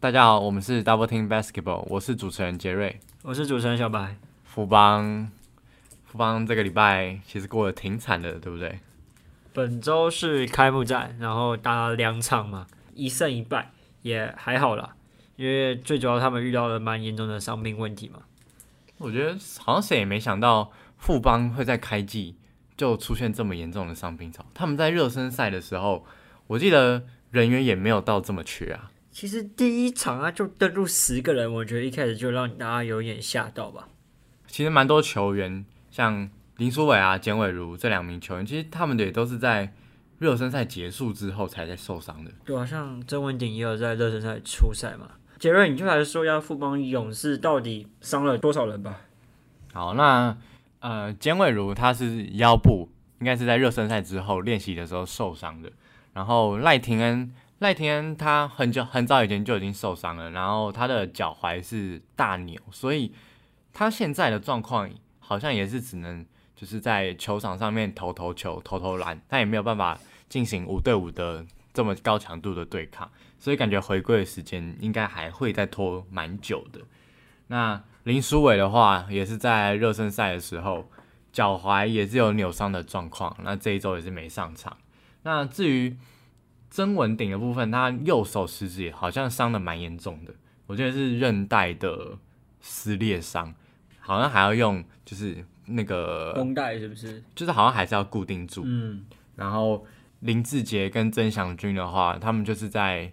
大家好，我们是 Double Team Basketball，我是主持人杰瑞，我是主持人小白。富邦，富邦这个礼拜其实过得挺惨的，对不对？本周是开幕战，然后打了两场嘛，一胜一败，也还好啦。因为最主要他们遇到了蛮严重的伤病问题嘛。我觉得好像谁也没想到富邦会在开季就出现这么严重的伤病潮。他们在热身赛的时候，我记得人员也没有到这么缺啊。其实第一场啊就登陆十个人，我觉得一开始就让大家有点吓到吧。其实蛮多球员，像林书伟啊、简伟如这两名球员，其实他们的也都是在热身赛结束之后才在受伤的。对啊，像曾文鼎也有在热身赛出赛嘛。杰瑞，你就来说一下富邦勇士到底伤了多少人吧。好，那呃，简伟如他是腰部，应该是在热身赛之后练习的时候受伤的。然后赖廷恩。赖天他很久很早以前就已经受伤了，然后他的脚踝是大扭，所以他现在的状况好像也是只能就是在球场上面投投球、投投篮，他也没有办法进行五对五的这么高强度的对抗，所以感觉回归的时间应该还会再拖蛮久的。那林书伟的话，也是在热身赛的时候脚踝也是有扭伤的状况，那这一周也是没上场。那至于曾文鼎的部分，他右手食指好像伤的蛮严重的，我觉得是韧带的撕裂伤，好像还要用就是那个绷带是不是？就是好像还是要固定住。嗯，然后林志杰跟曾祥军的话，他们就是在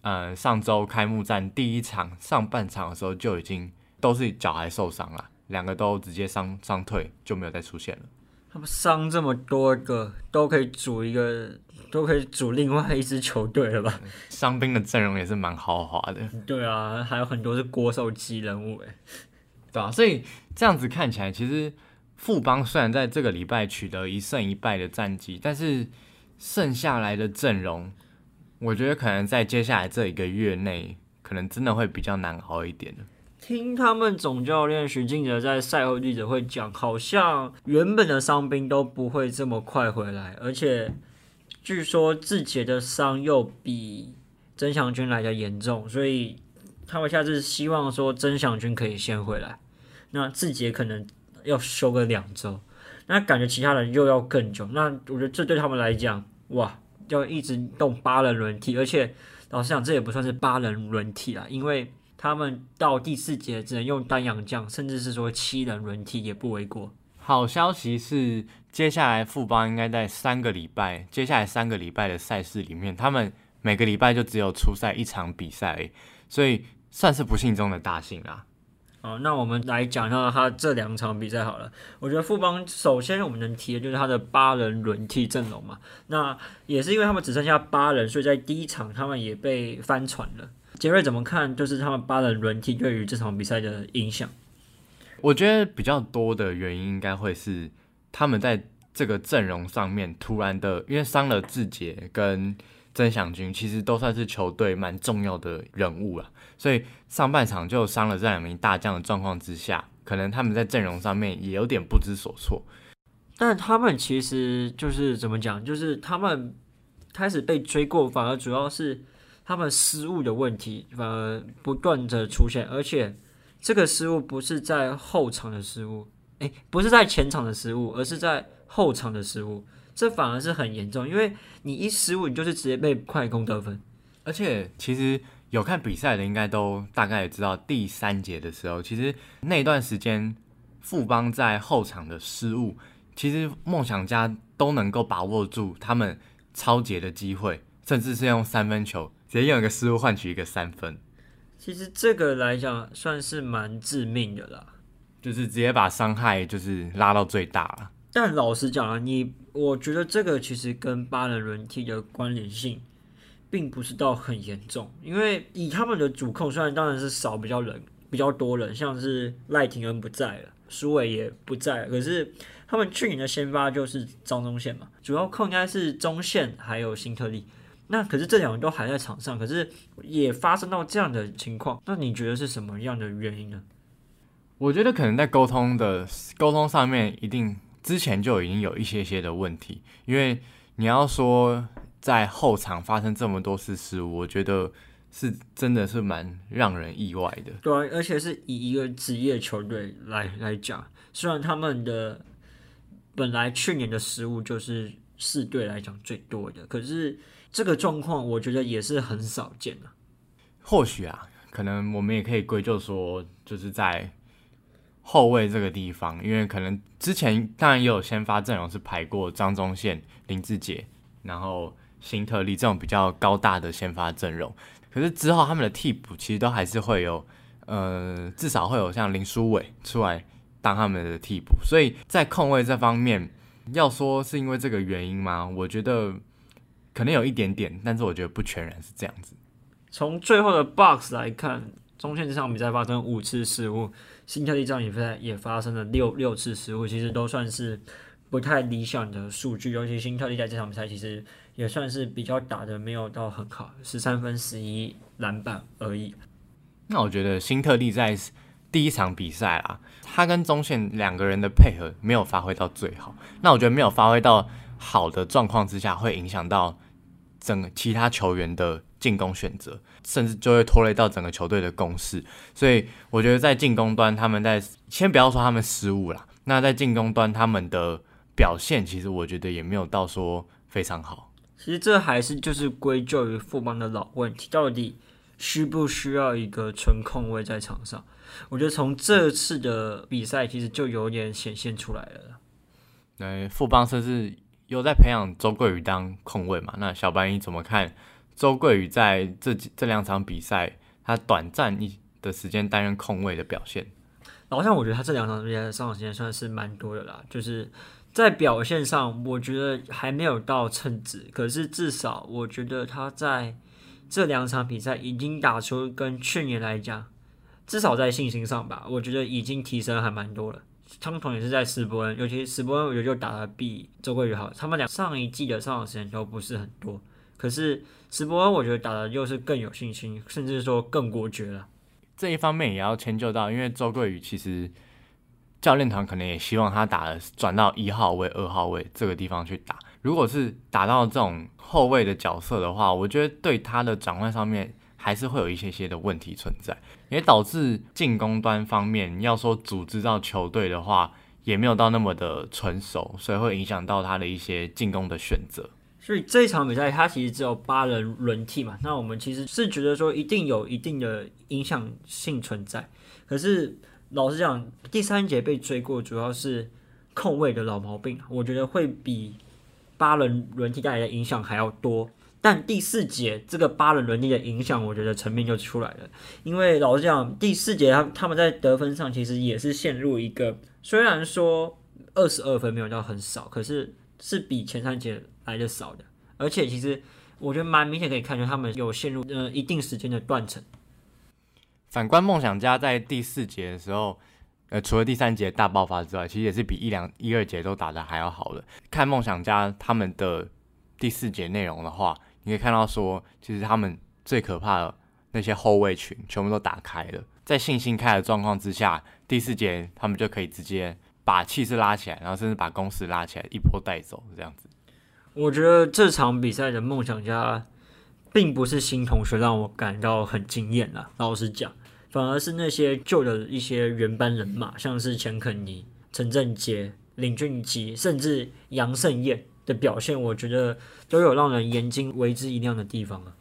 呃上周开幕战第一场上半场的时候就已经都是脚踝受伤了，两个都直接伤伤退就没有再出现了。他们伤这么多个，都可以组一个。都可以组另外一支球队了吧？伤兵的阵容也是蛮豪华的。对啊，还有很多是国手级人物哎。对啊，所以这样子看起来，其实富邦虽然在这个礼拜取得一胜一败的战绩，但是剩下来的阵容，我觉得可能在接下来这一个月内，可能真的会比较难熬一点的。听他们总教练徐静哲在赛后记者会讲，好像原本的伤兵都不会这么快回来，而且。据说志杰的伤又比曾祥军来的严重，所以他们下次希望说曾祥军可以先回来，那志杰可能要休个两周，那感觉其他人又要更久。那我觉得这对他们来讲，哇，要一直动八人轮替，而且老实讲，这也不算是八人轮替啦，因为他们到第四节只能用单阳将，甚至是说七人轮替也不为过。好消息是，接下来富邦应该在三个礼拜，接下来三个礼拜的赛事里面，他们每个礼拜就只有出赛一场比赛，所以算是不幸中的大幸啦。好，那我们来讲一下他这两场比赛好了。我觉得富邦首先我们能提的就是他的八人轮替阵容嘛，那也是因为他们只剩下八人，所以在第一场他们也被翻船了。杰瑞怎么看？就是他们八人轮替对于这场比赛的影响？我觉得比较多的原因应该会是他们在这个阵容上面突然的，因为伤了志杰跟曾祥军，其实都算是球队蛮重要的人物了，所以上半场就伤了这两名大将的状况之下，可能他们在阵容上面也有点不知所措。但他们其实就是怎么讲，就是他们开始被追过，反而主要是他们失误的问题，反而不断的出现，而且。这个失误不是在后场的失误，诶，不是在前场的失误，而是在后场的失误，这反而是很严重，因为你一失误，你就是直接被快攻得分。而且其实有看比赛的应该都大概也知道，第三节的时候，其实那段时间富邦在后场的失误，其实梦想家都能够把握住他们超节的机会，甚至是用三分球直接用一个失误换取一个三分。其实这个来讲算是蛮致命的啦，就是直接把伤害就是拉到最大了。但老实讲啊，你我觉得这个其实跟八人轮替的关联性，并不是到很严重。因为以他们的主控，虽然当然是少比较人比较多人，像是赖廷恩不在了，苏伟也不在，可是他们去年的先发就是张忠宪嘛，主要控应该是中线还有新特利。那可是这两个人都还在场上，可是也发生到这样的情况，那你觉得是什么样的原因呢？我觉得可能在沟通的沟通上面，一定之前就已经有一些些的问题。因为你要说在后场发生这么多次失误，我觉得是真的是蛮让人意外的。对啊，而且是以一个职业球队来来讲，虽然他们的本来去年的失误就是四队来讲最多的，可是这个状况我觉得也是很少见的。或许啊，可能我们也可以归咎说，就是在后卫这个地方，因为可能之前当然也有先发阵容是排过张宗宪、林志杰，然后辛特利这种比较高大的先发阵容。可是之后他们的替补其实都还是会有，呃，至少会有像林书伟出来当他们的替补。所以在控卫这方面，要说是因为这个原因吗？我觉得可能有一点点，但是我觉得不全然是这样子。从最后的 box 来看，中线这场比赛发生五次失误，新特利这场比赛也发生了六六次失误，其实都算是不太理想的数据。尤其新特利在这场比赛其实也算是比较打的没有到很好，十三分十一篮板而已。那我觉得新特利在第一场比赛啊，他跟中线两个人的配合没有发挥到最好。那我觉得没有发挥到好的状况之下，会影响到整个其他球员的。进攻选择，甚至就会拖累到整个球队的攻势，所以我觉得在进攻端，他们在先不要说他们失误啦，那在进攻端他们的表现，其实我觉得也没有到说非常好。其实这还是就是归咎于富邦的老问题，到底需不需要一个纯控位在场上？我觉得从这次的比赛其实就有点显现出来了。对富邦甚至有在培养周桂宇当控卫嘛？那小白你怎么看？周桂宇在这几这两场比赛，他短暂一的时间担任控卫的表现，好像我觉得他这两场比赛上场时间算是蛮多的啦。就是在表现上，我觉得还没有到称职，可是至少我觉得他在这两场比赛已经打出跟去年来讲，至少在信心上吧，我觉得已经提升还蛮多了。汤同也是在斯伯恩，尤其斯伯恩我觉得就打的比周桂宇好，他们俩上一季的上场时间都不是很多。可是斯伯恩，我觉得打的又是更有信心，甚至说更果决了。这一方面也要迁就到，因为周桂宇其实教练团可能也希望他打的转到一号位、二号位这个地方去打。如果是打到这种后卫的角色的话，我觉得对他的转换上面还是会有一些些的问题存在，也导致进攻端方面要说组织到球队的话，也没有到那么的成熟，所以会影响到他的一些进攻的选择。所以这一场比赛，他其实只有八人轮替嘛。那我们其实是觉得说，一定有一定的影响性存在。可是老实讲，第三节被追过，主要是控卫的老毛病，我觉得会比八人轮替带来的影响还要多。但第四节这个八人轮替的影响，我觉得层面就出来了。因为老实讲，第四节他他们在得分上其实也是陷入一个，虽然说二十二分没有到很少，可是是比前三节。来的少的，而且其实我觉得蛮明显可以看出他们有陷入呃一定时间的断层。反观梦想家在第四节的时候，呃，除了第三节大爆发之外，其实也是比一两一二节都打的还要好的。看梦想家他们的第四节内容的话，你可以看到说，其实他们最可怕的那些后卫群全部都打开了，在信心开的状况之下，第四节他们就可以直接把气势拉起来，然后甚至把攻势拉起来，一波带走这样子。我觉得这场比赛的梦想家，并不是新同学让我感到很惊艳啦。老实讲，反而是那些旧的一些原班人马，像是钱肯尼、陈振杰、林俊杰，甚至杨胜燕的表现，我觉得都有让人眼睛为之一亮的地方啊。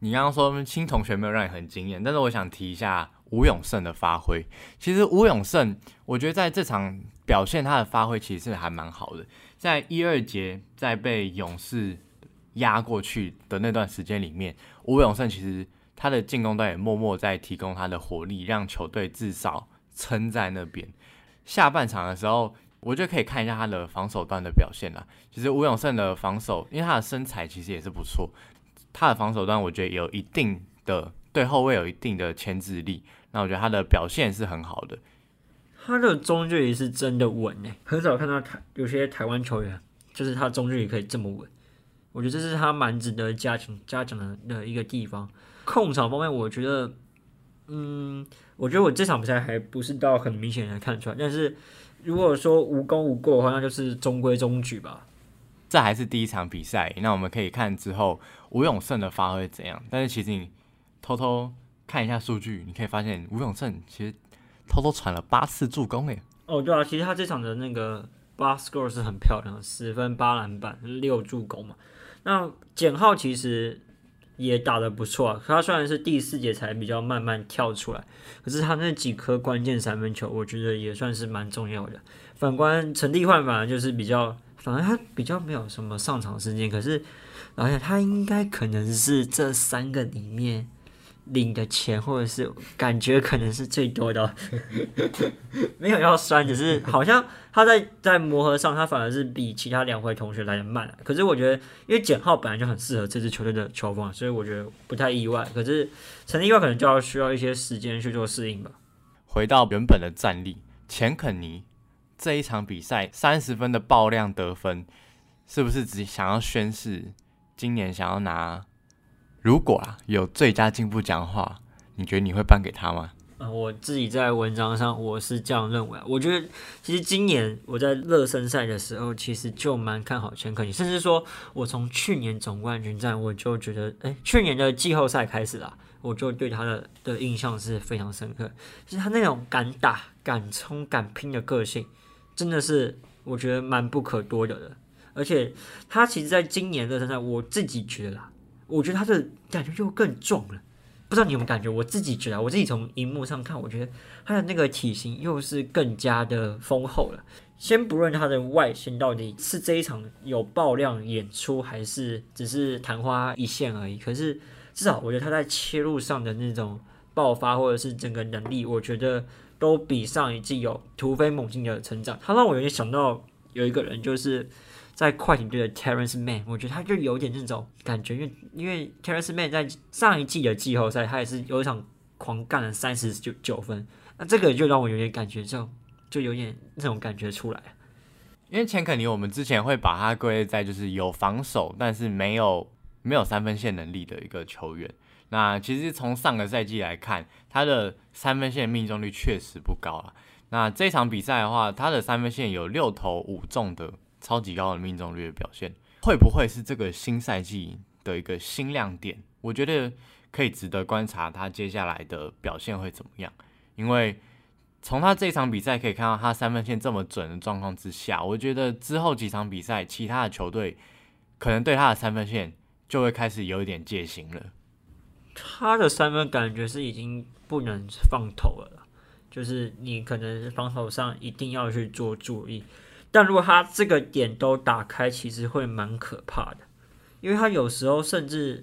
你刚刚说新同学没有让你很惊艳，但是我想提一下吴永胜的发挥。其实吴永胜，我觉得在这场表现他的发挥其实还蛮好的。在一二节在被勇士压过去的那段时间里面，吴永胜其实他的进攻端也默默在提供他的火力，让球队至少撑在那边。下半场的时候，我觉得可以看一下他的防守端的表现啦。其实吴永胜的防守，因为他的身材其实也是不错，他的防守端我觉得有一定的对后卫有一定的牵制力。那我觉得他的表现是很好的。他的中距离是真的稳诶，很少看到台有些台湾球员，就是他中距离可以这么稳。我觉得这是他蛮值得加强加强的的一个地方。控场方面，我觉得，嗯，我觉得我这场比赛还不是到很明显的看出来。但是如果说无功无过的话，那就是中规中矩吧。这还是第一场比赛，那我们可以看之后吴永胜的发挥怎样。但是其实你。偷偷看一下数据，你可以发现吴永胜其实偷偷传了八次助攻诶。哦，对啊，其实他这场的那个 box score 是很漂亮，十分八篮板六助攻嘛。那简浩其实也打得不错啊，他虽然是第四节才比较慢慢跳出来，可是他那几颗关键三分球，我觉得也算是蛮重要的。反观陈立焕，反而就是比较，反而他比较没有什么上场时间，可是而且他应该可能是这三个里面。领的钱或者是感觉可能是最多的，没有要酸，只是好像他在在磨合上，他反而是比其他两位同学来的慢。可是我觉得，因为简浩本来就很适合这支球队的球风，所以我觉得不太意外。可是陈立外可能就要需要一些时间去做适应吧。回到原本的战力，钱肯尼这一场比赛三十分的爆量得分，是不是只想要宣示今年想要拿？如果啊有最佳进步奖的话，你觉得你会颁给他吗？啊，我自己在文章上我是这样认为。我觉得其实今年我在热身赛的时候，其实就蛮看好钱克尼，甚至说我从去年总冠军战我就觉得，哎，去年的季后赛开始啦，我就对他的的印象是非常深刻。其实他那种敢打、敢冲、敢拼的个性，真的是我觉得蛮不可多得的。而且他其实在今年热身赛，我自己觉得啦。我觉得他的感觉就更壮了，不知道你有没有感觉？我自己觉得，我自己从荧幕上看，我觉得他的那个体型又是更加的丰厚了。先不论他的外形到底是这一场有爆量演出，还是只是昙花一现而已，可是至少我觉得他在切入上的那种爆发，或者是整个能力，我觉得都比上一季有突飞猛进的成长。他让我有点想到有一个人，就是。在快艇队的 Terrence Mann，我觉得他就有点那种感觉，因为因为 Terrence Mann 在上一季的季后赛，他也是有一场狂干了三十九九分，那这个就让我有点感觉，就就有点那种感觉出来。因为钱肯尼，我们之前会把他归类在就是有防守，但是没有没有三分线能力的一个球员。那其实从上个赛季来看，他的三分线命中率确实不高啊。那这场比赛的话，他的三分线有六投五中的。超级高的命中率的表现，会不会是这个新赛季的一个新亮点？我觉得可以值得观察他接下来的表现会怎么样。因为从他这场比赛可以看到，他三分线这么准的状况之下，我觉得之后几场比赛，其他的球队可能对他的三分线就会开始有一点戒心了。他的三分感觉是已经不能放投了，就是你可能防守上一定要去做注意。但如果他这个点都打开，其实会蛮可怕的，因为他有时候甚至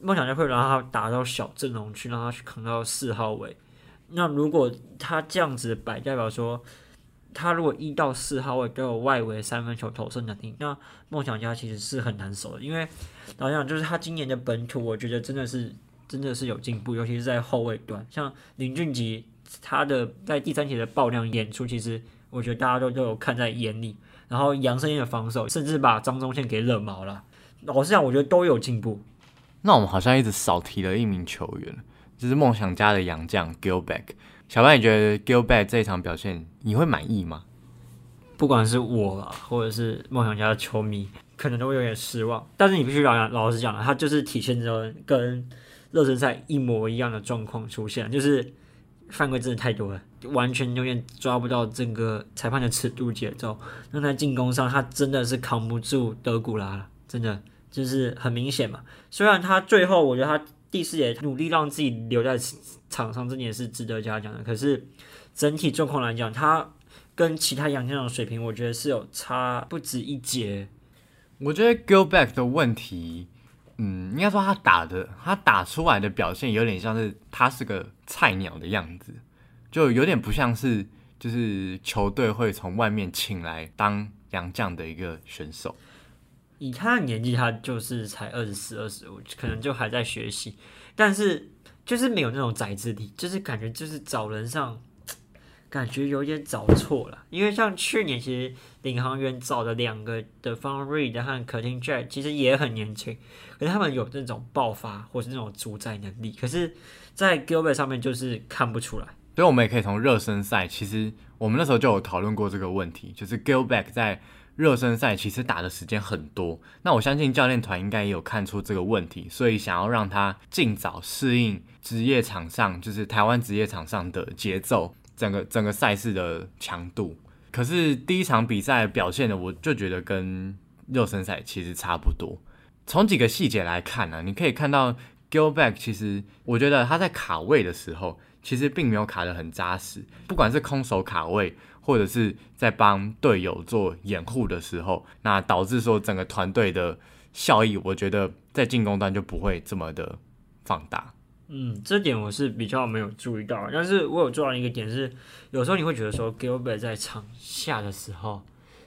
梦想家会让他打到小阵容去，让他去扛到四号位。那如果他这样子摆，代表说他如果一到四号位都有外围三分球投射能力，那梦想家其实是很难守的。因为老实讲，就是他今年的本土，我觉得真的是真的是有进步，尤其是在后卫端，像林俊杰他的在第三节的爆量演出，其实。我觉得大家都都有看在眼里，然后杨胜燕的防守甚至把张忠宪给惹毛了。老实讲，我觉得都有进步。那我们好像一直少提了一名球员，就是梦想家的洋将 Gilback。小白，你觉得 Gilback 这一场表现你会满意吗？不管是我啊，或者是梦想家的球迷，可能都会有点失望。但是你必须老老实讲了，他就是体现着跟热身赛一模一样的状况出现，就是。犯规真的太多了，完全永远抓不到整个裁判的尺度节奏。那在进攻上，他真的是扛不住德古拉了，真的就是很明显嘛。虽然他最后，我觉得他第四节努力让自己留在场上，这点是值得嘉奖的。可是整体状况来讲，他跟其他洋将的水平，我觉得是有差不止一截。我觉得 Go Back 的问题。嗯，应该说他打的，他打出来的表现有点像是他是个菜鸟的样子，就有点不像是就是球队会从外面请来当洋将的一个选手。以他的年纪，他就是才二十四、二十五，可能就还在学习，但是就是没有那种宰制力，就是感觉就是找人上。感觉有点找错了，因为像去年其实领航员找的两个的方瑞的和可汀 Jack 其实也很年轻，可是他们有那种爆发或是那种主宰能力，可是，在 Gilbert 上面就是看不出来。所以，我们也可以从热身赛，其实我们那时候就有讨论过这个问题，就是 Gilbert 在热身赛其实打的时间很多，那我相信教练团应该也有看出这个问题，所以想要让他尽早适应职业场上，就是台湾职业场上的节奏，整个整个赛事的强度。可是第一场比赛表现的，我就觉得跟热身赛其实差不多。从几个细节来看呢，你可以看到 Gilback，其实我觉得他在卡位的时候，其实并没有卡得很扎实，不管是空手卡位。或者是在帮队友做掩护的时候，那导致说整个团队的效益，我觉得在进攻端就不会这么的放大。嗯，这点我是比较没有注意到，但是我有注意到一个点是，有时候你会觉得说，Gilbert 在场下的时候，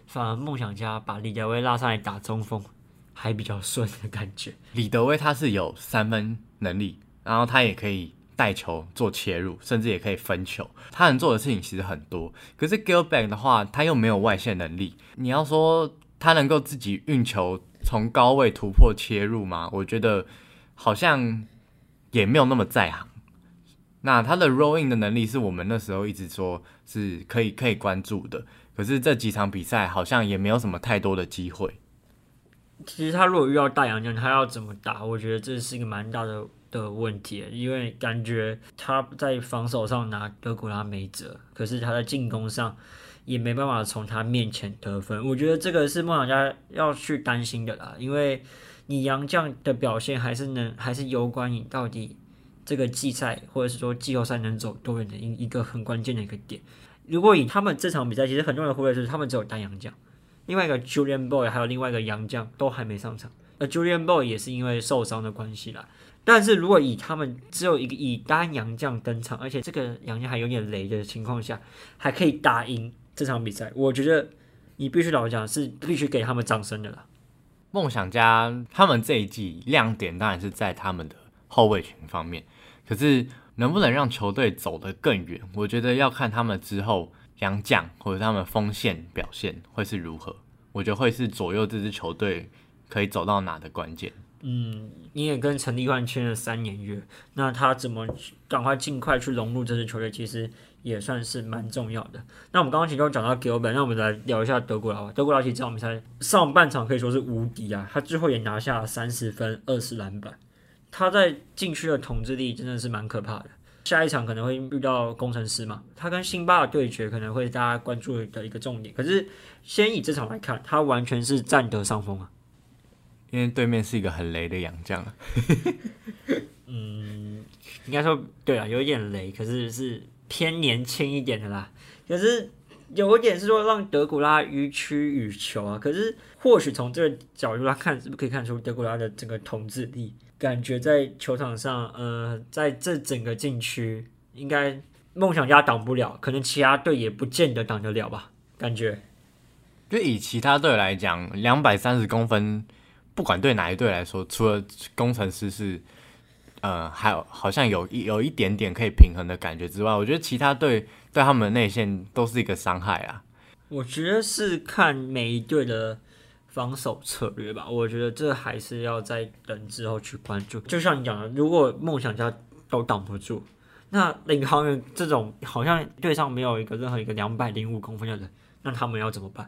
反而梦想家把李德威拉上来打中锋，还比较顺的感觉。李德威他是有三分能力，然后他也可以。带球做切入，甚至也可以分球。他能做的事情其实很多。可是 Gilback 的话，他又没有外线能力。你要说他能够自己运球从高位突破切入吗？我觉得好像也没有那么在行。那他的 rolling 的能力是我们那时候一直说是可以可以关注的。可是这几场比赛好像也没有什么太多的机会。其实他如果遇到大洋将，他要怎么打？我觉得这是一个蛮大的。的问题，因为感觉他在防守上拿德古拉没辙，可是他在进攻上也没办法从他面前得分。我觉得这个是梦想家要去担心的啦，因为你杨将的表现还是能还是有关你到底这个季赛或者是说季后赛能走多远的一一个很关键的一个点。如果以他们这场比赛，其实很多人忽略就是他们只有单杨将，另外一个 Julian Boy 还有另外一个杨将都还没上场，而 Julian Boy 也是因为受伤的关系啦。但是如果以他们只有一个以单杨将登场，而且这个杨将还有点雷的情况下，还可以打赢这场比赛，我觉得你必须老实讲是必须给他们掌声的啦。梦想家他们这一季亮点当然是在他们的后卫群方面，可是能不能让球队走得更远，我觉得要看他们之后杨将或者他们锋线表现会是如何，我觉得会是左右这支球队可以走到哪的关键。嗯，你也跟陈立焕签了三年约，那他怎么赶快尽快去融入这支球队，其实也算是蛮重要的。那我们刚刚其实讲到 Gilbert，那我们来聊一下德国佬。德国佬其实这场比赛上半场可以说是无敌啊，他最后也拿下了三十分、二十篮板，他在禁区的统治力真的是蛮可怕的。下一场可能会遇到工程师嘛，他跟辛巴的对决可能会大家关注的一个重点。可是先以这场来看，他完全是占得上风啊。因为对面是一个很雷的洋将，嗯，应该说对啊，有一点雷，可是是偏年轻一点的啦。可是有一点是说让德古拉予取予求啊。可是或许从这个角度来看，是不是可以看出德古拉的整个统治力？感觉在球场上，呃，在这整个禁区，应该梦想家挡不了，可能其他队也不见得挡得了吧？感觉，就以其他队来讲，两百三十公分。不管对哪一队来说，除了工程师是，呃，还有好像有一有一点点可以平衡的感觉之外，我觉得其他队对他们的内线都是一个伤害啊。我觉得是看每一队的防守策略吧。我觉得这还是要在等之后去关注。就像你讲的，如果梦想家都挡不住，那领航员这种好像队上没有一个任何一个两百零五公分的人，那他们要怎么办？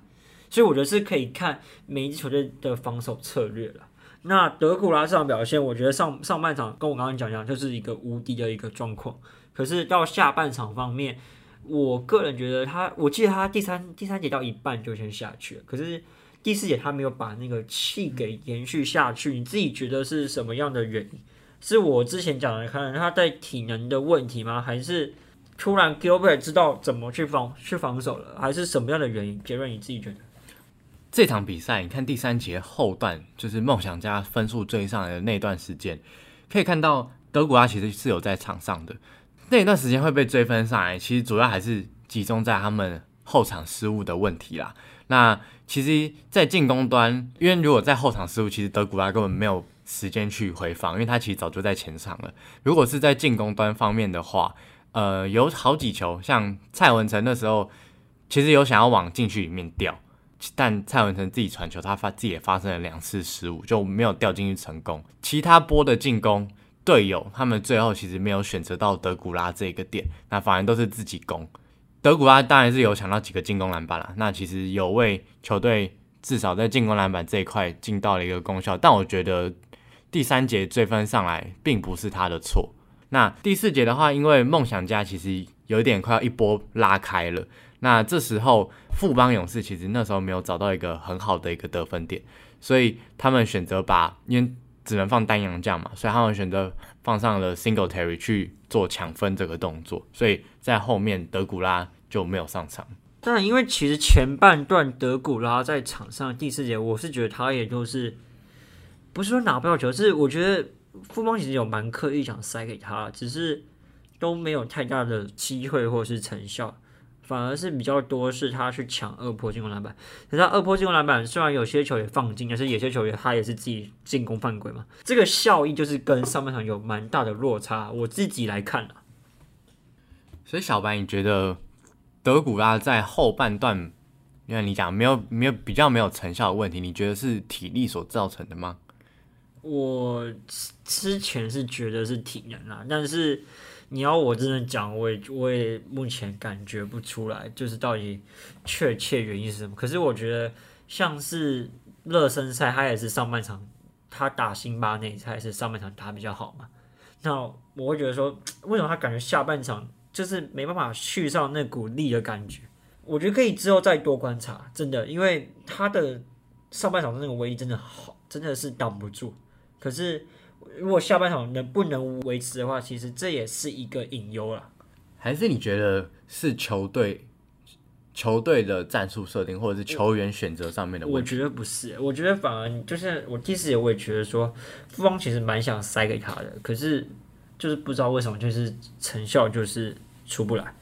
所以我觉得是可以看每一支球队的防守策略了。那德古拉这场表现，我觉得上上半场跟我刚刚讲一样，就是一个无敌的一个状况。可是到下半场方面，我个人觉得他，我记得他第三第三节到一半就先下去了。可是第四节他没有把那个气给延续下去。你自己觉得是什么样的原因？是我之前讲的，看他在体能的问题吗？还是突然 Gilbert 知道怎么去防去防守了？还是什么样的原因？杰瑞，你自己觉得？这场比赛，你看第三节后段，就是梦想家分数追上来的那段时间，可以看到德古拉其实是有在场上的。那一段时间会被追分上来，其实主要还是集中在他们后场失误的问题啦。那其实，在进攻端，因为如果在后场失误，其实德古拉根本没有时间去回防，因为他其实早就在前场了。如果是在进攻端方面的话，呃，有好几球，像蔡文成那时候，其实有想要往禁区里面掉。但蔡文成自己传球，他发自己也发生了两次失误，就没有掉进去成功。其他波的进攻，队友他们最后其实没有选择到德古拉这个点，那反而都是自己攻。德古拉当然是有抢到几个进攻篮板了，那其实有为球队至少在进攻篮板这一块尽到了一个功效。但我觉得第三节追分上来并不是他的错。那第四节的话，因为梦想家其实有点快要一波拉开了，那这时候富邦勇士其实那时候没有找到一个很好的一个得分点，所以他们选择把因为只能放单阳将嘛，所以他们选择放上了 Single Terry 去做抢分这个动作，所以在后面德古拉就没有上场。但因为其实前半段德古拉在场上第四节，我是觉得他也就是不是说拿不到球，是我觉得。富邦其实有蛮刻意想塞给他，只是都没有太大的机会或是成效，反而是比较多是他去抢二波进攻篮板。可是他二波进攻篮板虽然有些球也放进，但是有些球员他也是自己进攻犯规嘛。这个效益就是跟上半场有蛮大的落差。我自己来看啊，所以小白，你觉得德古拉在后半段，因为你讲没有没有比较没有成效的问题，你觉得是体力所造成的吗？我之前是觉得是体能啊，但是你要我真的讲，我也我也目前感觉不出来，就是到底确切原因是什么。可是我觉得像是热身赛，他也是上半场他打辛巴内，他也是上半场打比较好嘛。那我会觉得说，为什么他感觉下半场就是没办法续上那股力的感觉？我觉得可以之后再多观察，真的，因为他的上半场的那个威力真的好，真的是挡不住。可是，如果下半场能不能维持的话，其实这也是一个隐忧了。还是你觉得是球队球队的战术设定，或者是球员选择上面的问题？我觉得不是，我觉得反而就是我第四节我也觉得说，富邦其实蛮想塞给他的，可是就是不知道为什么，就是成效就是出不来。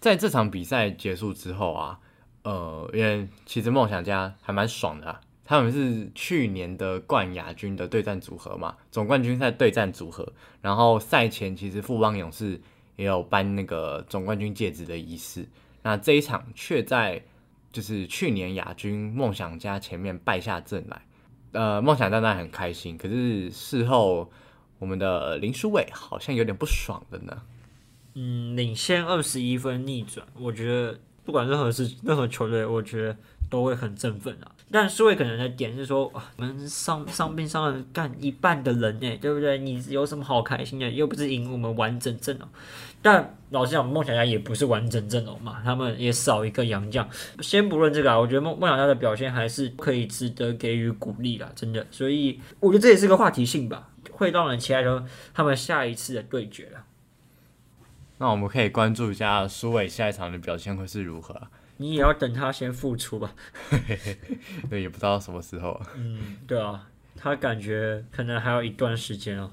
在这场比赛结束之后啊，呃，因为其实梦想家还蛮爽的。他们是去年的冠亚军的对战组合嘛，总冠军赛对战组合。然后赛前其实富邦勇士也有颁那个总冠军戒指的仪式。那这一场却在就是去年亚军梦想家前面败下阵来。呃，梦想当然很开心，可是事后我们的林书伟好像有点不爽的呢。嗯，领先二十一分逆转，我觉得不管任何事任何球队，我觉得都会很振奋啊。但苏伟可能的点是说，我们上上边上了干一半的人呢，对不对？你有什么好开心的？又不是赢我们完整阵容。但老实讲，梦想家也不是完整阵容嘛，他们也少一个洋将。先不论这个啊，我觉得梦梦想家的表现还是可以值得给予鼓励的，真的。所以我觉得这也是个话题性吧，会让人期待说他们下一次的对决了。那我们可以关注一下苏伟下一场的表现会是如何。你也要等他先复出吧，对，也不知道什么时候。嗯，对啊，他感觉可能还有一段时间哦。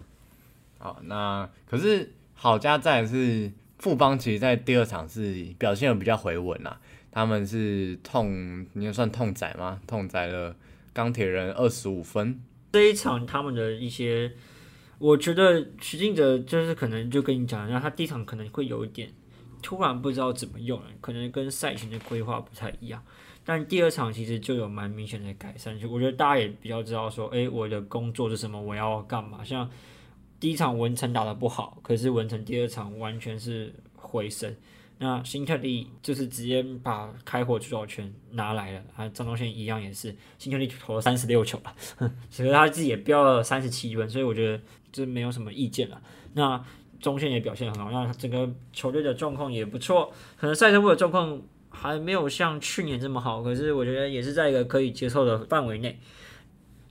好，那可是好家在是富邦，其实在第二场是表现的比较回稳啦。他们是痛，你也算痛宰吗？痛宰了钢铁人二十五分。这一场他们的一些，我觉得徐静哲就是可能就跟你讲，然后他第一场可能会有一点。突然不知道怎么用，可能跟赛前的规划不太一样。但第二场其实就有蛮明显的改善，就我觉得大家也比较知道说，哎，我的工作是什么，我要干嘛。像第一场文成打的不好，可是文成第二场完全是回升。那新特利就是直接把开火主导权拿来了，啊，张东宪一样也是，新特利投了三十六球了，其实他自己也飙了三十七分，所以我觉得这没有什么意见了。那中线也表现很好，那整个球队的状况也不错。可能赛车部的状况还没有像去年这么好，可是我觉得也是在一个可以接受的范围内。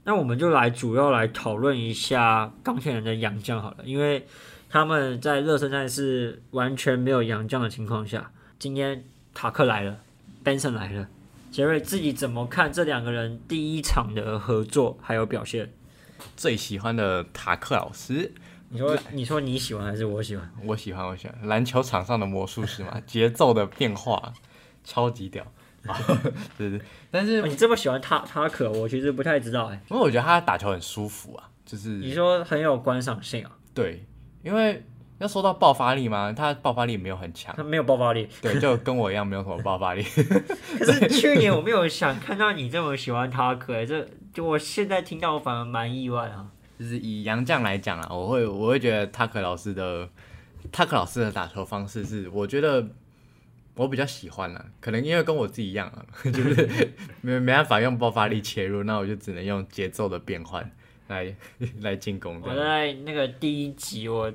那我们就来主要来讨论一下钢铁人的洋将好了，因为他们在热身赛是完全没有洋将的情况下，今天塔克来了，Benson 来了，杰瑞自己怎么看这两个人第一场的合作还有表现？最喜欢的塔克老师。你说你说你喜欢还是我喜欢？我喜欢，我喜欢篮球场上的魔术师嘛，节奏的变化超级屌，对对。但是你这么喜欢他他可，我其实不太知道哎。因为我觉得他打球很舒服啊，就是你说很有观赏性啊。对，因为要说到爆发力嘛，他爆发力没有很强，他没有爆发力，对，就跟我一样没有什么爆发力。可是去年我没有想看到你这么喜欢他可，这就我现在听到我反而蛮意外啊。就是以杨绛来讲啊，我会我会觉得塔克老师的塔克老师的打球方式是，我觉得我比较喜欢了，可能因为跟我自己一样啊，就是没没办法用爆发力切入，那我就只能用节奏的变换来 来进攻我。在那个第一集我，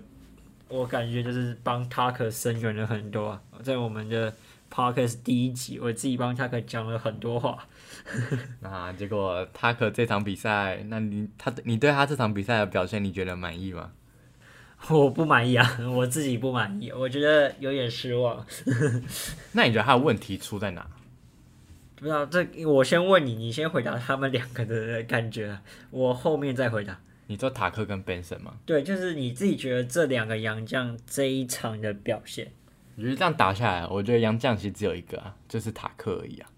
我感觉就是帮 Tucker 声援了很多啊，在我们的 Podcast 第一集，我自己帮 Tucker 讲了很多话。那结果塔克这场比赛，那你他你对他这场比赛的表现，你觉得满意吗？我不满意啊，我自己不满意，我觉得有点失望。那你觉得他的问题出在哪？不知道这，我先问你，你先回答他们两个的感觉，我后面再回答。你说塔克跟 Benson 吗？对，就是你自己觉得这两个洋将这一场的表现，我觉得这样打下来，我觉得杨将其实只有一个啊，就是塔克而已啊。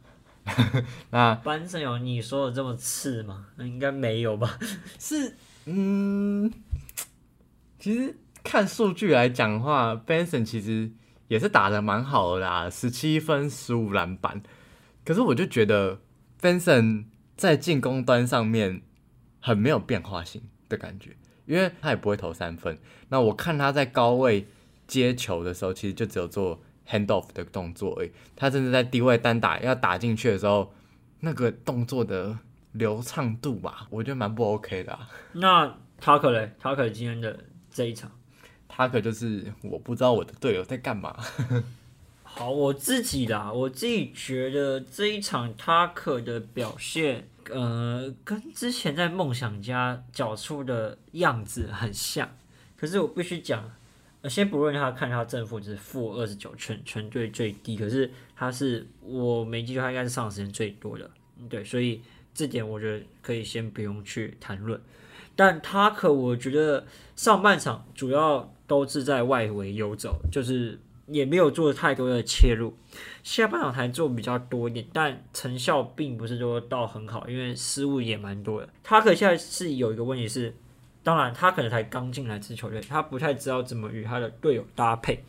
那 Benson 有你说的这么次吗？应该没有吧？是，嗯，其实看数据来讲的话，Benson 其实也是打的蛮好的啦，十七分、十五篮板。可是我就觉得，Fenson 在进攻端上面很没有变化性的感觉，因为他也不会投三分。那我看他在高位接球的时候，其实就只有做 hand off 的动作而已。他甚至在低位单打要打进去的时候，那个动作的流畅度吧，我觉得蛮不 OK 的、啊。那？Tucker 今天的这一场，他可就是我不知道我的队友在干嘛。好，我自己啦，我自己觉得这一场塔克的表现，呃，跟之前在梦想家缴出的样子很像。可是我必须讲，呃，先不论他看他正负值负二十九，全全队最低，可是他是我没记错，他应该是上场时间最多的，对，所以这点我觉得可以先不用去谈论。但他可我觉得上半场主要都是在外围游走，就是也没有做太多的切入，下半场才做比较多一点，但成效并不是说到很好，因为失误也蛮多的。他可现在是有一个问题是，当然他可能才刚进来这支球队，他不太知道怎么与他的队友搭配。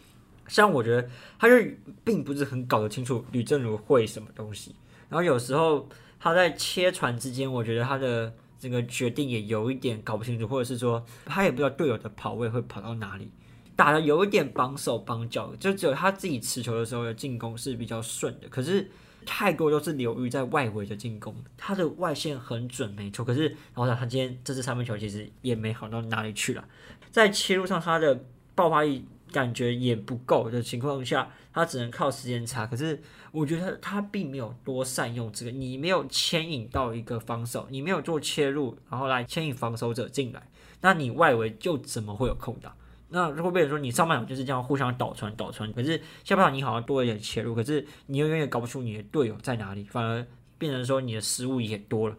像我觉得他就并不是很搞得清楚吕正如会什么东西，然后有时候他在切传之间，我觉得他的这个决定也有一点搞不清楚，或者是说他也不知道队友的跑位会跑到哪里，打的有一点绑手绑脚，就只有他自己持球的时候的进攻是比较顺的，可是太多都是流于在外围的进攻，他的外线很准没错，可是然后他今天这支三分球其实也没好到哪里去了，在切入上他的爆发力感觉也不够的情况下，他只能靠时间差。可是我觉得他并没有多善用这个，你没有牵引到一个防守，你没有做切入，然后来牵引防守者进来，那你外围就怎么会有空档？那如果变成说你上半场就是这样互相倒传倒传，可是下半场你好像多了一点切入，可是你永远也搞不出你的队友在哪里，反而变成说你的失误也多了。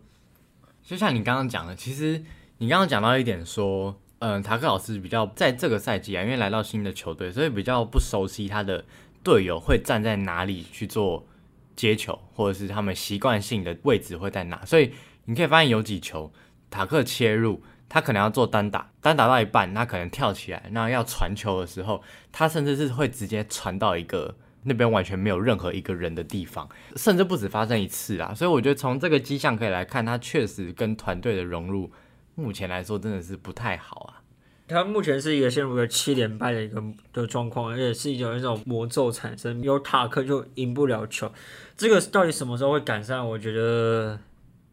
就像你刚刚讲的，其实你刚刚讲到一点说，嗯，塔克老师比较在这个赛季啊，因为来到新的球队，所以比较不熟悉他的队友会站在哪里去做接球，或者是他们习惯性的位置会在哪。所以你可以发现有几球塔克切入，他可能要做单打，单打到一半，他可能跳起来，那要传球的时候，他甚至是会直接传到一个那边完全没有任何一个人的地方，甚至不止发生一次啊。所以我觉得从这个迹象可以来看，他确实跟团队的融入，目前来说真的是不太好啊。他目前是一个陷入了七连败的一个的状况，而且是一种那种魔咒产生，有塔克就赢不了球。这个到底什么时候会改善？我觉得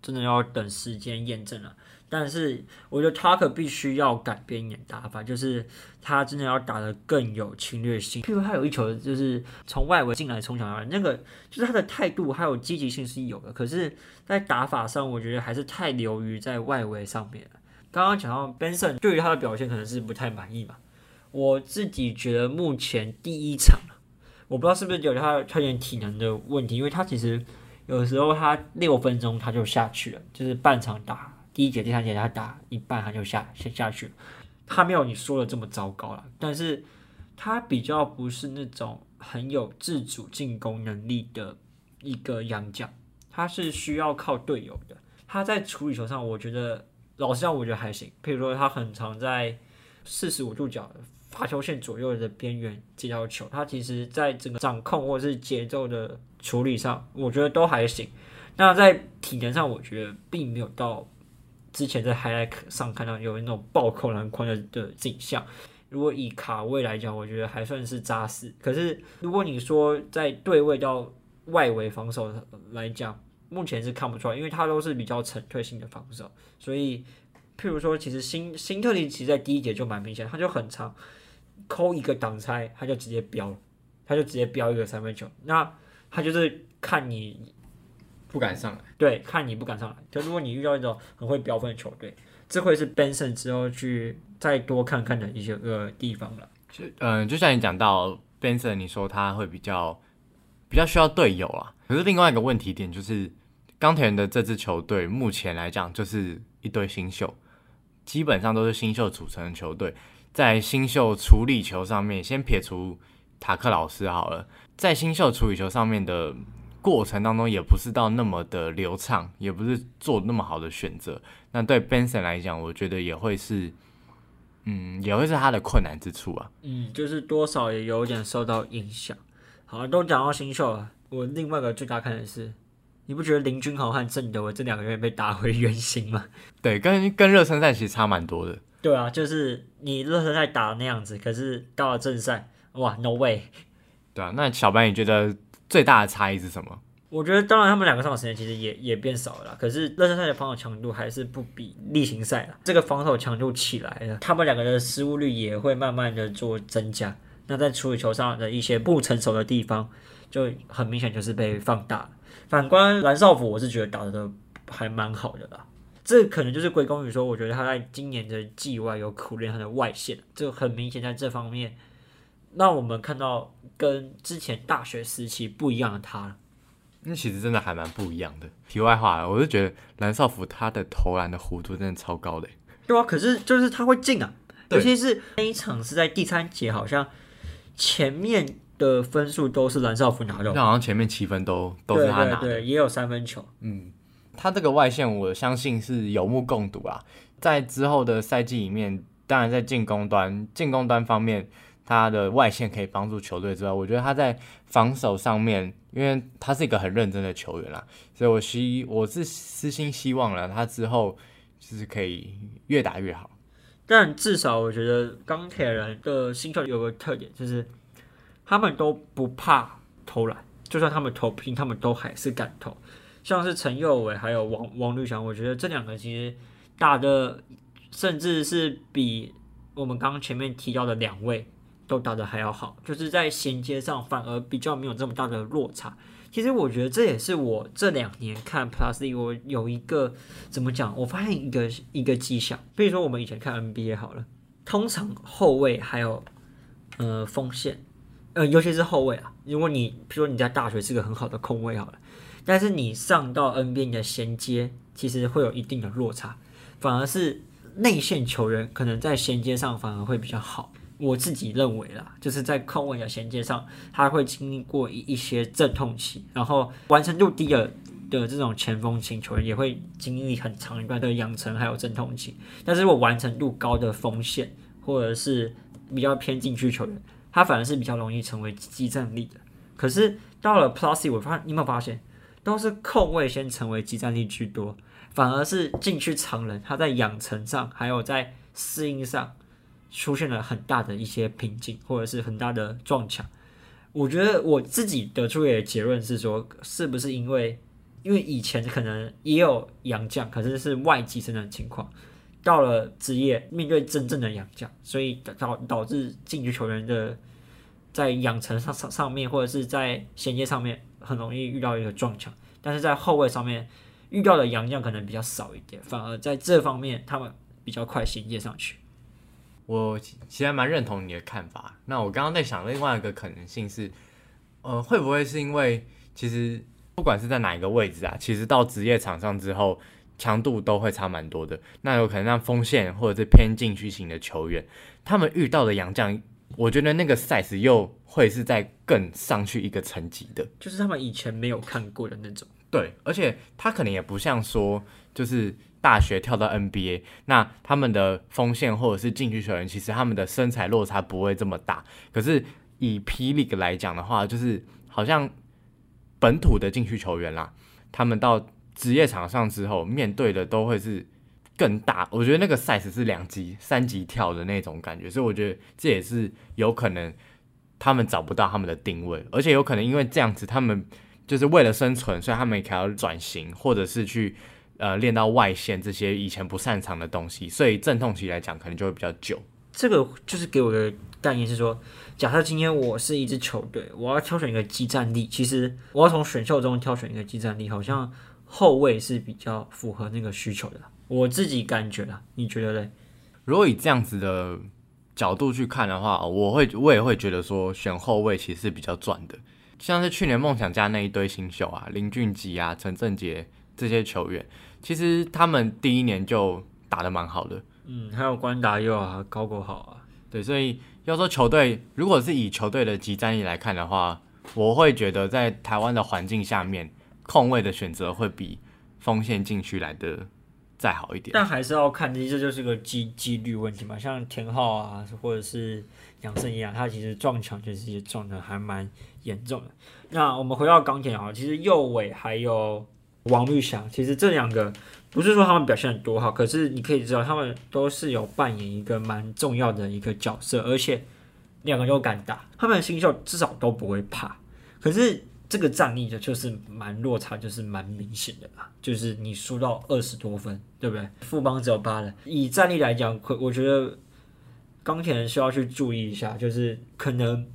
真的要等时间验证了。但是我觉得 Taker 必须要改变一点打法，就是他真的要打得更有侵略性。譬如他有一球就是从外围进来冲抢而来，那个就是他的态度还有积极性是有的，可是，在打法上我觉得还是太流于在外围上面了。刚刚讲到 Benson 对于他的表现可能是不太满意嘛，我自己觉得目前第一场，我不知道是不是有他他有点体能的问题，因为他其实有时候他六分钟他就下去了，就是半场打第一节、第三节他打一半他就下下下去了，他没有你说的这么糟糕了，但是他比较不是那种很有自主进攻能力的一个洋将，他是需要靠队友的，他在处理球上我觉得。老实讲，我觉得还行。譬如说，他很常在四十五度角罚球线左右的边缘接到球，他其实在整个掌控或者是节奏的处理上，我觉得都还行。那在体能上，我觉得并没有到之前在 highlight 上看到有那种暴扣篮筐的的景象。如果以卡位来讲，我觉得还算是扎实。可是如果你说在对位到外围防守来讲，目前是看不出来，因为他都是比较沉退性的防守，所以譬如说，其实新新特林其实在第一节就蛮明显，他就很长，扣一个挡拆，他就直接飙，他就直接飙一个三分球，那他就是看你不敢上来。对，看你不敢上来。就如果你遇到一种很会飙分的球队，这会是 Benson 之后去再多看看的一些个地方了。就嗯，就像你讲到 Benson，你说他会比较比较需要队友啊。可是另外一个问题点就是，钢铁人的这支球队目前来讲就是一堆新秀，基本上都是新秀组成的球队。在新秀处理球上面，先撇除塔克老师好了，在新秀处理球上面的过程当中，也不是到那么的流畅，也不是做那么好的选择。那对 Benson 来讲，我觉得也会是，嗯，也会是他的困难之处啊。嗯，就是多少也有点受到影响。好，都讲到新秀了，我另外一个最大看的是，你不觉得林君豪和郑德伟这两个人被打回原形吗？对，跟跟热身赛其实差蛮多的。对啊，就是你热身赛打那样子，可是到了正赛，哇，no way！对啊，那小白你觉得最大的差异是什么？我觉得当然他们两个上场时间其实也也变少了，可是热身赛的防守强度还是不比例行赛啦。这个防守强度起来了，他们两个的失误率也会慢慢的做增加。那在处理球上的一些不成熟的地方，就很明显就是被放大。反观蓝少辅，我是觉得打的还蛮好的啦。这可能就是归功于说，我觉得他在今年的季外有苦练他的外线，就很明显在这方面让我们看到跟之前大学时期不一样的他了。那其实真的还蛮不一样的。题外话，我就觉得蓝少辅他的投篮的弧度真的超高的欸。对啊，可是就是他会进啊，尤其是那一场是在第三节，好像前面的分数都是蓝少辅拿那，好像前面七分都都是他拿的。对对对，也有三分球。嗯，他这个外线我相信是有目共睹啊。在之后的赛季里面，当然在进攻端进攻端方面，他的外线可以帮助球队之外，我觉得他在防守上面，因为他是一个很认真的球员啦，所以我希我是私心希望了他之后就是可以越打越好。但至少我觉得钢铁人的新秀有个特点，就是他们都不怕投篮，就算他们投平，他们都还是敢投。像是陈佑伟还有王王绿翔，我觉得这两个其实打的，甚至是比我们刚刚前面提到的两位都打得还要好，就是在衔接上反而比较没有这么大的落差。其实我觉得这也是我这两年看 Plus League 我有一个怎么讲，我发现一个一个迹象，比如说我们以前看 NBA 好了，通常后卫还有呃锋线，呃尤其是后卫啊，如果你比如说你在大学是个很好的控卫好了，但是你上到 NBA 你的衔接其实会有一定的落差，反而是内线球员可能在衔接上反而会比较好。我自己认为啦，就是在控卫的衔接上，他会经历过一一些阵痛期，然后完成度低的的这种前锋型球员也会经历很长一段的养成还有阵痛期。但是如果完成度高的锋线或者是比较偏禁区球员，他反而是比较容易成为激战力的。可是到了 Plusy，我发你有没有发现，都是控卫先成为激战力居多，反而是禁区常人他在养成上还有在适应上。出现了很大的一些瓶颈，或者是很大的撞墙。我觉得我自己得出的结论是说，是不是因为因为以前可能也有洋将，可是是外籍生的情况，到了职业面对真正的洋将，所以导导致进去球员的在养成上上上面，或者是在衔接上面很容易遇到一个撞墙，但是在后卫上面遇到的洋将可能比较少一点，反而在这方面他们比较快衔接上去。我其其实还蛮认同你的看法。那我刚刚在想另外一个可能性是，呃，会不会是因为其实不管是在哪一个位置啊，其实到职业场上之后，强度都会差蛮多的。那有可能让锋线或者是偏禁区型的球员，他们遇到的洋将，我觉得那个 size 又会是在更上去一个层级的。就是他们以前没有看过的那种。对，而且他可能也不像说就是。大学跳到 NBA，那他们的锋线或者是禁区球员，其实他们的身材落差不会这么大。可是以霹雳来讲的话，就是好像本土的禁区球员啦，他们到职业场上之后，面对的都会是更大，我觉得那个 size 是两级、三级跳的那种感觉，所以我觉得这也是有可能他们找不到他们的定位，而且有可能因为这样子，他们就是为了生存，所以他们也要转型，或者是去呃练到外线这些以前不擅长的东西，所以阵痛期来讲可能就会比较久。这个就是给我的概念是说，假设今天我是一支球队，我要挑选一个激战力，其实我要从选秀中挑选一个激战力，好像后卫是比较符合那个需求的。我自己感觉啦，你觉得嘞？如果以这样子的角度去看的话，我会我也会觉得说选后卫其实是比较赚的。像是去年梦想家那一堆新秀啊，林俊杰啊、陈振杰这些球员，其实他们第一年就打得蛮好的。嗯，还有关达佑啊，高国好啊，对，所以要说球队，如果是以球队的集战力来看的话，我会觉得在台湾的环境下面，控卫的选择会比锋线禁区来的再好一点。但还是要看，这就是个几几率问题嘛。像田浩啊，或者是杨胜一啊，他其实撞墙其实也撞的还蛮严重的。那我们回到钢铁啊，其实右尾还有王玉祥，其实这两个。不是说他们表现多好，可是你可以知道他们都是有扮演一个蛮重要的一个角色，而且两个都敢打，他们的新秀至少都不会怕。可是这个战力的就是蛮落差，就是蛮明显的啦，就是你输到二十多分，对不对？富邦只有八人，以战力来讲，可我觉得钢铁人需要去注意一下，就是可能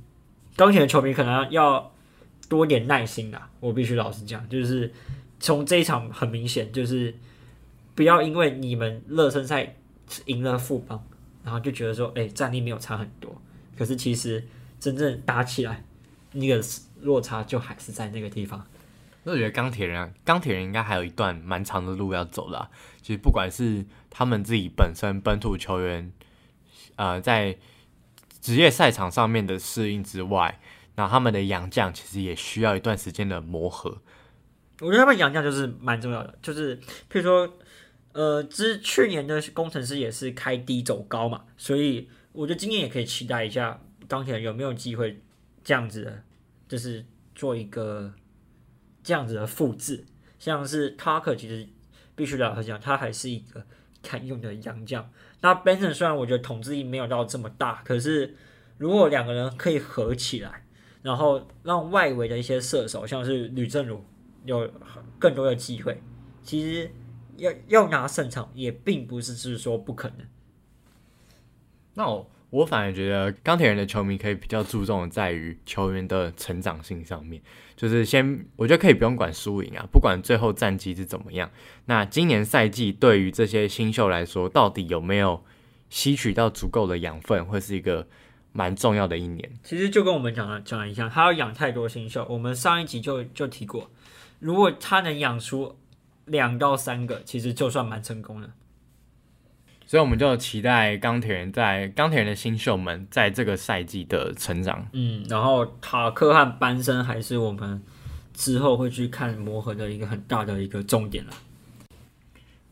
钢铁人球迷可能要多点耐心啦。我必须老实讲，就是从这一场很明显就是。不要因为你们热身赛赢了富邦，然后就觉得说，哎，战力没有差很多。可是其实真正打起来，那个落差就还是在那个地方。那我觉得钢铁人，钢铁人应该还有一段蛮长的路要走啦。其实不管是他们自己本身本土球员，呃，在职业赛场上面的适应之外，那他们的洋将其实也需要一段时间的磨合。我觉得他们洋将就是蛮重要的，就是譬如说。呃，之去年的工程师也是开低走高嘛，所以我觉得今年也可以期待一下钢铁人有没有机会这样子的，就是做一个这样子的复制。像是 Tucker 其实必须老实讲，他还是一个堪用的洋将。那 Benson 虽然我觉得统治力没有到这么大，可是如果两个人可以合起来，然后让外围的一些射手，像是吕正儒有更多的机会，其实。要要拿胜场也并不是是说不可能。那我我反而觉得钢铁人的球迷可以比较注重在于球员的成长性上面，就是先我觉得可以不用管输赢啊，不管最后战绩是怎么样。那今年赛季对于这些新秀来说，到底有没有吸取到足够的养分，会是一个蛮重要的一年。其实就跟我们讲的讲的一下，他要养太多新秀。我们上一集就就提过，如果他能养出。两到三个，其实就算蛮成功的。所以我们就期待钢铁人在钢铁人的新秀们在这个赛季的成长。嗯，然后塔克和班森还是我们之后会去看磨合的一个很大的一个重点了。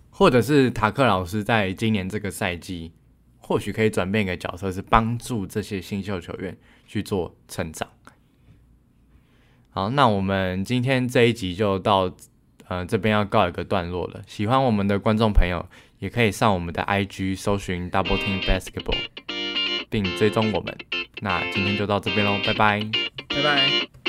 或者是塔克老师在今年这个赛季，或许可以转变一个角色，是帮助这些新秀球员去做成长。好，那我们今天这一集就到。呃，这边要告一个段落了。喜欢我们的观众朋友，也可以上我们的 IG 搜寻 Double Team Basketball，并追踪我们。那今天就到这边喽，拜拜，拜拜。